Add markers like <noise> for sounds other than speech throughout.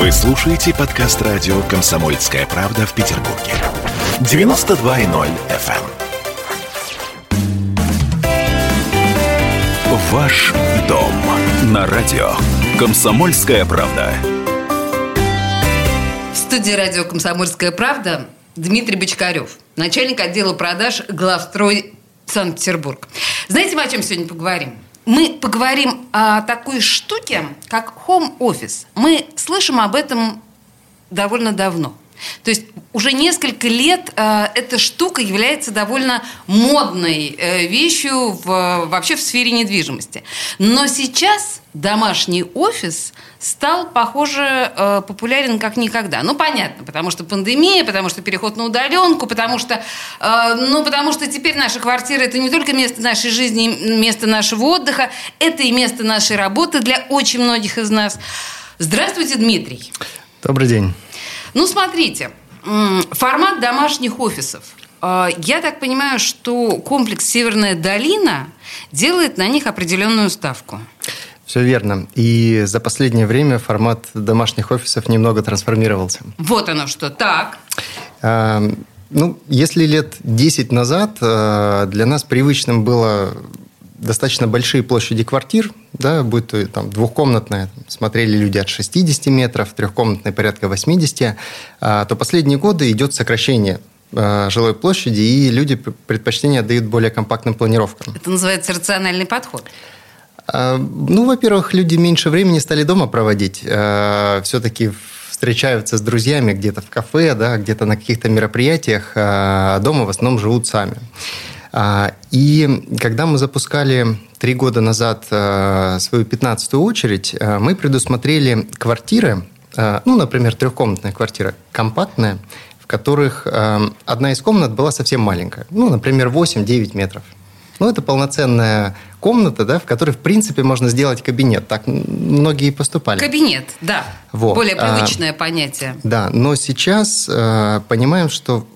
Вы слушаете подкаст радио «Комсомольская правда» в Петербурге. 92.0 FM. эм. Ваш дом на радио «Комсомольская правда». В студии радио «Комсомольская правда» Дмитрий Бочкарев, начальник отдела продаж «Главстрой Санкт-Петербург». Знаете, мы о чем сегодня поговорим? Мы поговорим о такой штуке, как home office. Мы слышим об этом довольно давно. То есть уже несколько лет э, эта штука является довольно модной э, вещью в, вообще в сфере недвижимости. Но сейчас домашний офис стал, похоже, э, популярен как никогда. Ну, понятно, потому что пандемия, потому что переход на удаленку, потому что, э, ну, потому что теперь наша квартира – это не только место нашей жизни, место нашего отдыха, это и место нашей работы для очень многих из нас. Здравствуйте, Дмитрий. Добрый день. Ну, смотрите, формат домашних офисов. Э, я так понимаю, что комплекс «Северная долина» делает на них определенную ставку. Все верно. И за последнее время формат домашних офисов немного трансформировался. Вот оно что. Так. А, ну, если лет 10 назад э, для нас привычным было достаточно большие площади квартир, да, будь то там двухкомнатная, смотрели люди от 60 метров, трехкомнатная порядка 80, а, то последние годы идет сокращение а, жилой площади, и люди предпочтение отдают более компактным планировкам. Это называется рациональный подход. А, ну, во-первых, люди меньше времени стали дома проводить. Все-таки встречаются с друзьями где-то в кафе, да, где-то на каких-то мероприятиях, а дома в основном живут сами. А, и когда мы запускали три года назад а, свою пятнадцатую очередь, а, мы предусмотрели квартиры, ну, например, трехкомнатная квартира, компактная, в которых одна из комнат была совсем маленькая, ну, например, 8-9 метров. Ну, это полноценная комната, да, в которой, в принципе, можно сделать кабинет. Так многие поступали. Кабинет, да. Вот. Более привычное а, понятие. Да, но сейчас э, понимаем, что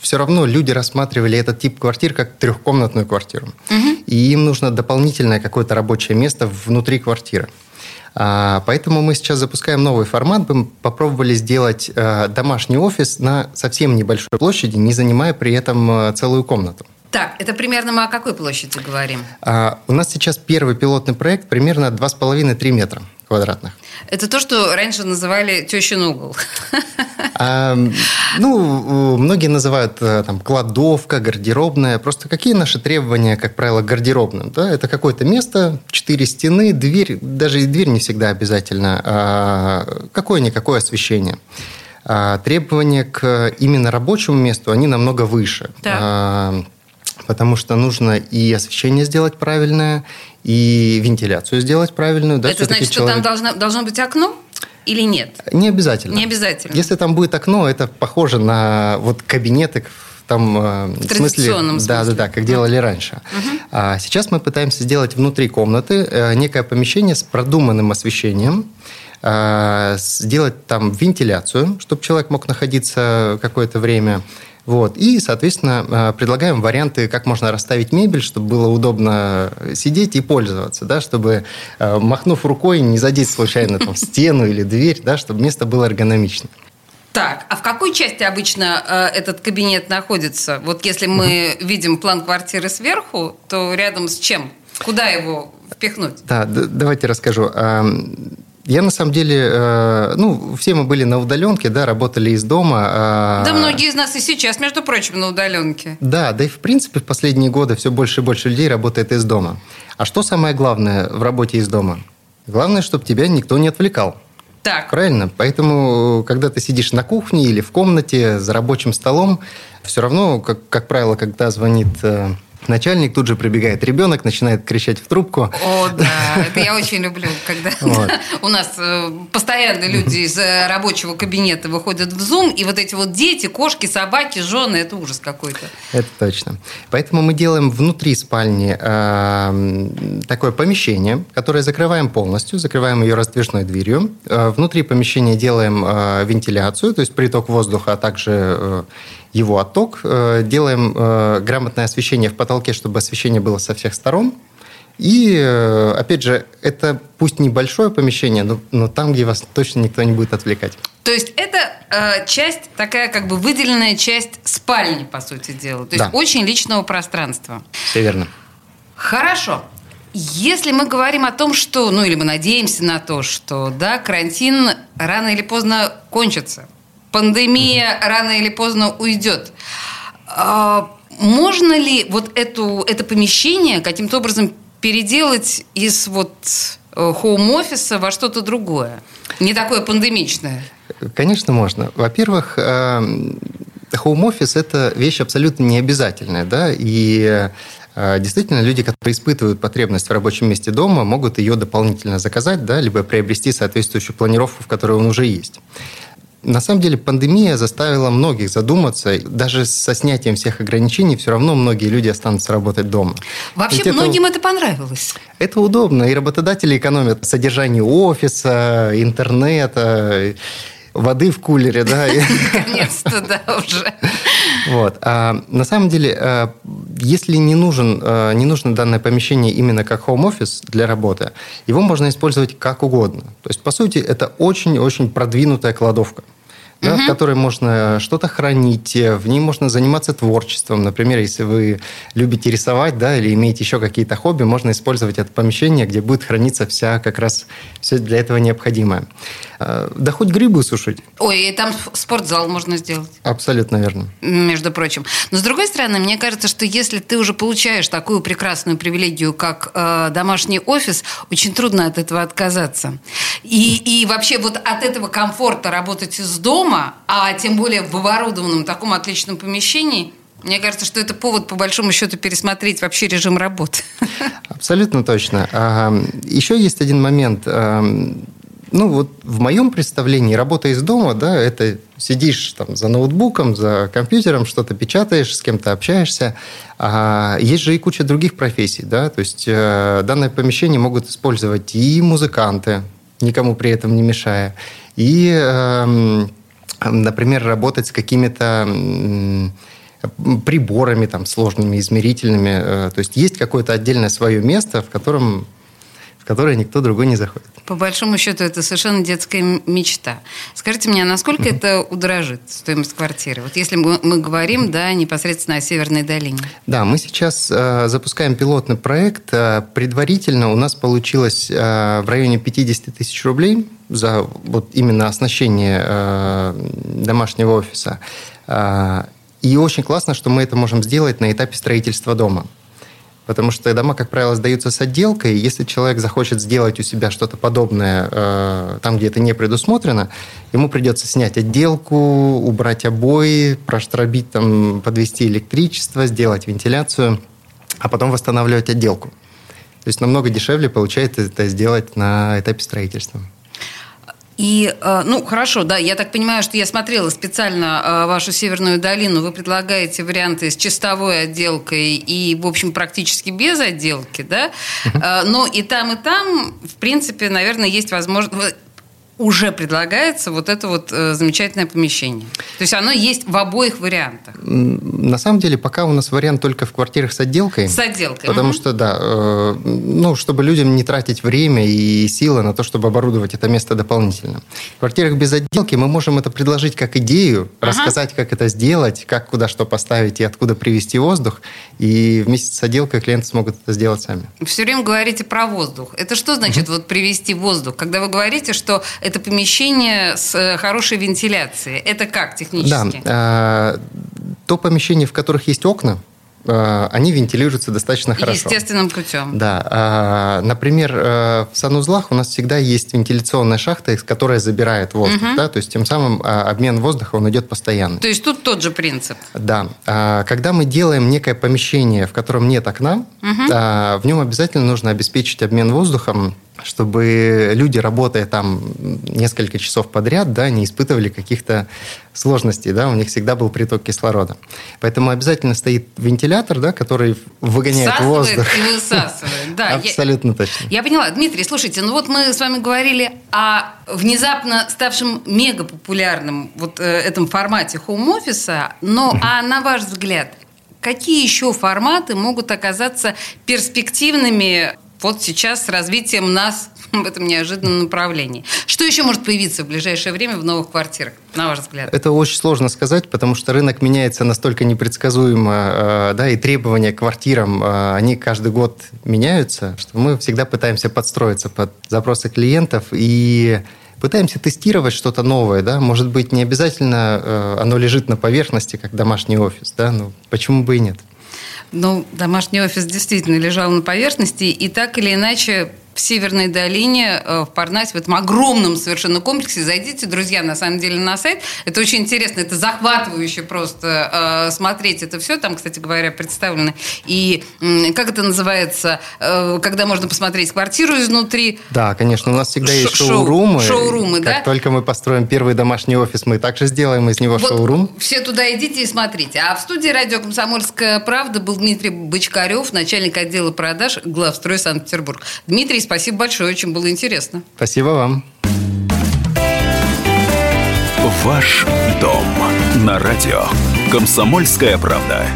все равно люди рассматривали этот тип квартир как трехкомнатную квартиру. Угу. И им нужно дополнительное какое-то рабочее место внутри квартиры. А, поэтому мы сейчас запускаем новый формат. Мы попробовали сделать а, домашний офис на совсем небольшой площади, не занимая при этом а, целую комнату. Так, это примерно мы о какой площади говорим? А, у нас сейчас первый пилотный проект примерно 2,5-3 метра квадратных. Это то, что раньше называли тещин угол. А, ну, многие называют э, там кладовка, гардеробная. Просто какие наши требования, как правило, к гардеробным? Да? Это какое-то место, четыре стены, дверь, даже и дверь не всегда обязательно, а какое-никакое освещение. А требования к именно рабочему месту, они намного выше. Так. А, потому что нужно и освещение сделать правильное, и вентиляцию сделать правильную. Да, Это значит, человек... что там должно, должно быть окно? Или нет? Не обязательно. Не обязательно. Если там будет окно, это похоже на вот кабинеты там э, в, в смысле, смысле, да, да, да, как делали раньше. Угу. А сейчас мы пытаемся сделать внутри комнаты э, некое помещение с продуманным освещением, э, сделать там вентиляцию, чтобы человек мог находиться какое-то время вот. И, соответственно, э, предлагаем варианты, как можно расставить мебель, чтобы было удобно сидеть и пользоваться, да, чтобы, э, махнув рукой, не задеть случайно там, <laughs> стену или дверь, да, чтобы место было эргономичным. Так, а в какой части обычно э, этот кабинет находится? Вот если мы угу. видим план квартиры сверху, то рядом с чем? Куда его впихнуть? Да, давайте расскажу. Я на самом деле, э, ну, все мы были на удаленке, да, работали из дома. А да, многие из нас и сейчас, между прочим, на удаленке. Да, да и в принципе в последние годы все больше и больше людей работает из дома. А что самое главное в работе из дома? Главное, чтобы тебя никто не отвлекал. Так. Правильно? Поэтому, когда ты сидишь на кухне или в комнате за рабочим столом, все равно, как, как правило, когда звонит э, Начальник тут же прибегает ребенок, начинает кричать в трубку. О, да, это я очень люблю, когда <laughs> <laughs> у нас э, постоянно люди из э, рабочего кабинета выходят в Zoom, и вот эти вот дети, кошки, собаки, жены, это ужас какой-то. Это точно. Поэтому мы делаем внутри спальни э, такое помещение, которое закрываем полностью, закрываем ее раздвижной дверью. Внутри помещения делаем вентиляцию, то есть приток воздуха, а также его отток, э, делаем э, грамотное освещение в потолке, чтобы освещение было со всех сторон. И, э, опять же, это пусть небольшое помещение, но, но там, где вас точно никто не будет отвлекать. То есть это э, часть, такая как бы выделенная часть спальни, по сути дела. То есть Да. очень личного пространства. Все верно. Хорошо. Если мы говорим о том, что, ну или мы надеемся на то, что да, карантин рано или поздно кончится, пандемия рано или поздно уйдет, а, можно ли вот эту, это помещение каким-то образом переделать из вот э, хоум-офиса во что-то другое? Не такое пандемичное. Конечно, можно. Во-первых, хоум-офис – это вещь абсолютно необязательная, да, и э, действительно люди, которые испытывают потребность в рабочем месте дома, могут ее дополнительно заказать, да, либо приобрести соответствующую планировку, в которой он уже есть. На самом деле пандемия заставила многих задуматься. Даже со снятием всех ограничений все равно многие люди останутся работать дома. Вообще Ведь это- многим это понравилось. Это удобно, и работодатели экономят содержание офиса, интернета, воды в кулере, да. <laughs> Наконец-то, да, уже. Вот. А на самом деле, э, если не, нужен, э, не нужно данное помещение именно как home-офис для работы, его можно использовать как угодно. То есть, по сути, это очень-очень продвинутая кладовка. Да, в которой можно что-то хранить, э, в ней можно заниматься творчеством. Например, если вы любите рисовать, да, или имеете еще какие-то хобби, можно использовать это помещение, где будет храниться вся как раз все для этого необходимое. Э, Да хоть грибы сушить. Ой, и там спортзал можно сделать. Абсолютно верно. между прочим. Но с другой стороны, мне кажется, что если ты уже получаешь такую прекрасную привилегию, как э, домашний офис, очень трудно от этого отказаться. И, и вообще вот от этого комфорта работать из дома, а тем более в оборудованном таком отличном помещении, мне кажется, что это повод, по большому счету, пересмотреть вообще режим работы. Абсолютно точно. Еще есть один момент. А, Ну, вот в моем представлении работа из дома, да, это сидишь там за ноутбуком, за компьютером, что-то печатаешь, с кем-то общаешься. А есть же и куча других профессий, да, то есть э, данное помещение могут использовать и музыканты, никому при этом не мешая, и, эм, например, работать с какими-то приборами там сложными, измерительными. Э, То есть есть какое-то отдельное свое место, в котором в которое никто другой не заходит. По большому счету, это совершенно детская мечта. Скажите мне, а насколько это удорожит стоимость квартиры? Вот если мы, мы говорим, да, непосредственно о Северной долине. Да, мы сейчас э, запускаем пилотный проект. Э, предварительно у нас получилось э, в районе 50 тысяч рублей за вот именно оснащение э, домашнего офиса. Э, и очень классно, что мы это можем сделать на этапе строительства дома. Потому что дома, как правило, сдаются с отделкой. и Если человек захочет сделать у себя что-то подобное э, там, где это не предусмотрено, ему придется снять отделку, убрать обои, проштробить, там, подвести электричество, сделать вентиляцию, а потом восстанавливать отделку. То есть намного дешевле получается это сделать на этапе строительства. И, э, ну, хорошо, да, я так понимаю, что я смотрела специально э, вашу Северную долину. Вы предлагаете варианты с чистовой отделкой и, в общем, практически без отделки, да? Э, Но и там, и там, в принципе, наверное, есть возможность... Уже предлагается вот это вот э, замечательное помещение. То есть оно есть в обоих вариантах. На самом деле, пока у нас вариант только в квартирах с отделкой. С отделкой. Потому Мгм. что, да, э, ну, чтобы людям не тратить время и силы на то, чтобы оборудовать это место дополнительно. В квартирах без отделки мы можем это предложить как идею, Ага. рассказать, как это сделать, как куда что поставить и откуда привести воздух. И вместе с отделкой клиенты смогут это сделать сами. Все время говорите про воздух. Это что значит вот привести воздух? Когда вы говорите, что это помещение с э, хорошей вентиляцией, это как Да, технически? э, то помещение, в которых есть окна, э, они вентилируются достаточно хорошо. Естественным путем. Да, например, в санузлах у нас всегда есть вентиляционная шахта, из которой забирает воздух, да, то есть тем самым обмен воздуха он идет постоянно. То есть тут тот же принцип. Да, когда мы делаем некое помещение, в котором нет окна, а, в нем обязательно нужно обеспечить обмен воздухом, чтобы люди, работая там несколько часов подряд, да, не испытывали каких-то сложностей, да, у них всегда был приток кислорода. Поэтому обязательно стоит вентилятор, да, который выгоняет Всасывает воздух. и высасывает. Да, я- Абсолютно точно. Я поняла. Дмитрий, слушайте, ну вот мы с вами говорили о внезапно ставшем мегапопулярном вот э, этом формате хоум-офиса, но а на ваш взгляд, какие еще форматы могут оказаться перспективными вот сейчас с развитием нас <laughs> в этом неожиданном направлении. Что еще может появиться в ближайшее время в новых квартирах, на ваш взгляд? Это очень сложно сказать, потому что рынок меняется настолько непредсказуемо, э, да, и требования к квартирам, э, они каждый год меняются, что мы всегда пытаемся подстроиться под запросы клиентов и пытаемся тестировать что-то новое, да, может быть, не обязательно э, оно лежит на поверхности, как домашний офис, да, ну, почему бы и нет. Ну, домашний офис действительно лежал на поверхности, и так или иначе в Северной долине, э, в Парнасе, в этом огромном совершенно комплексе. Зайдите, друзья, на самом деле, на сайт. Это очень интересно, это захватывающе просто э, смотреть это все. Там, кстати говоря, представлено. И как это называется, э, когда можно посмотреть квартиру изнутри. Да, конечно, у нас всегда есть шоурумы. Шоурумы, как да? только мы построим первый домашний офис, мы также сделаем из него Вот шоурум. Все туда идите и смотрите. А в студии радио «Комсомольская правда» был Дмитрий Бочкарев, начальник отдела продаж главстрой Санкт-Петербург. Дмитрий, спасибо большое, очень было интересно. Спасибо вам. Ваш дом на радио. Комсомольская правда.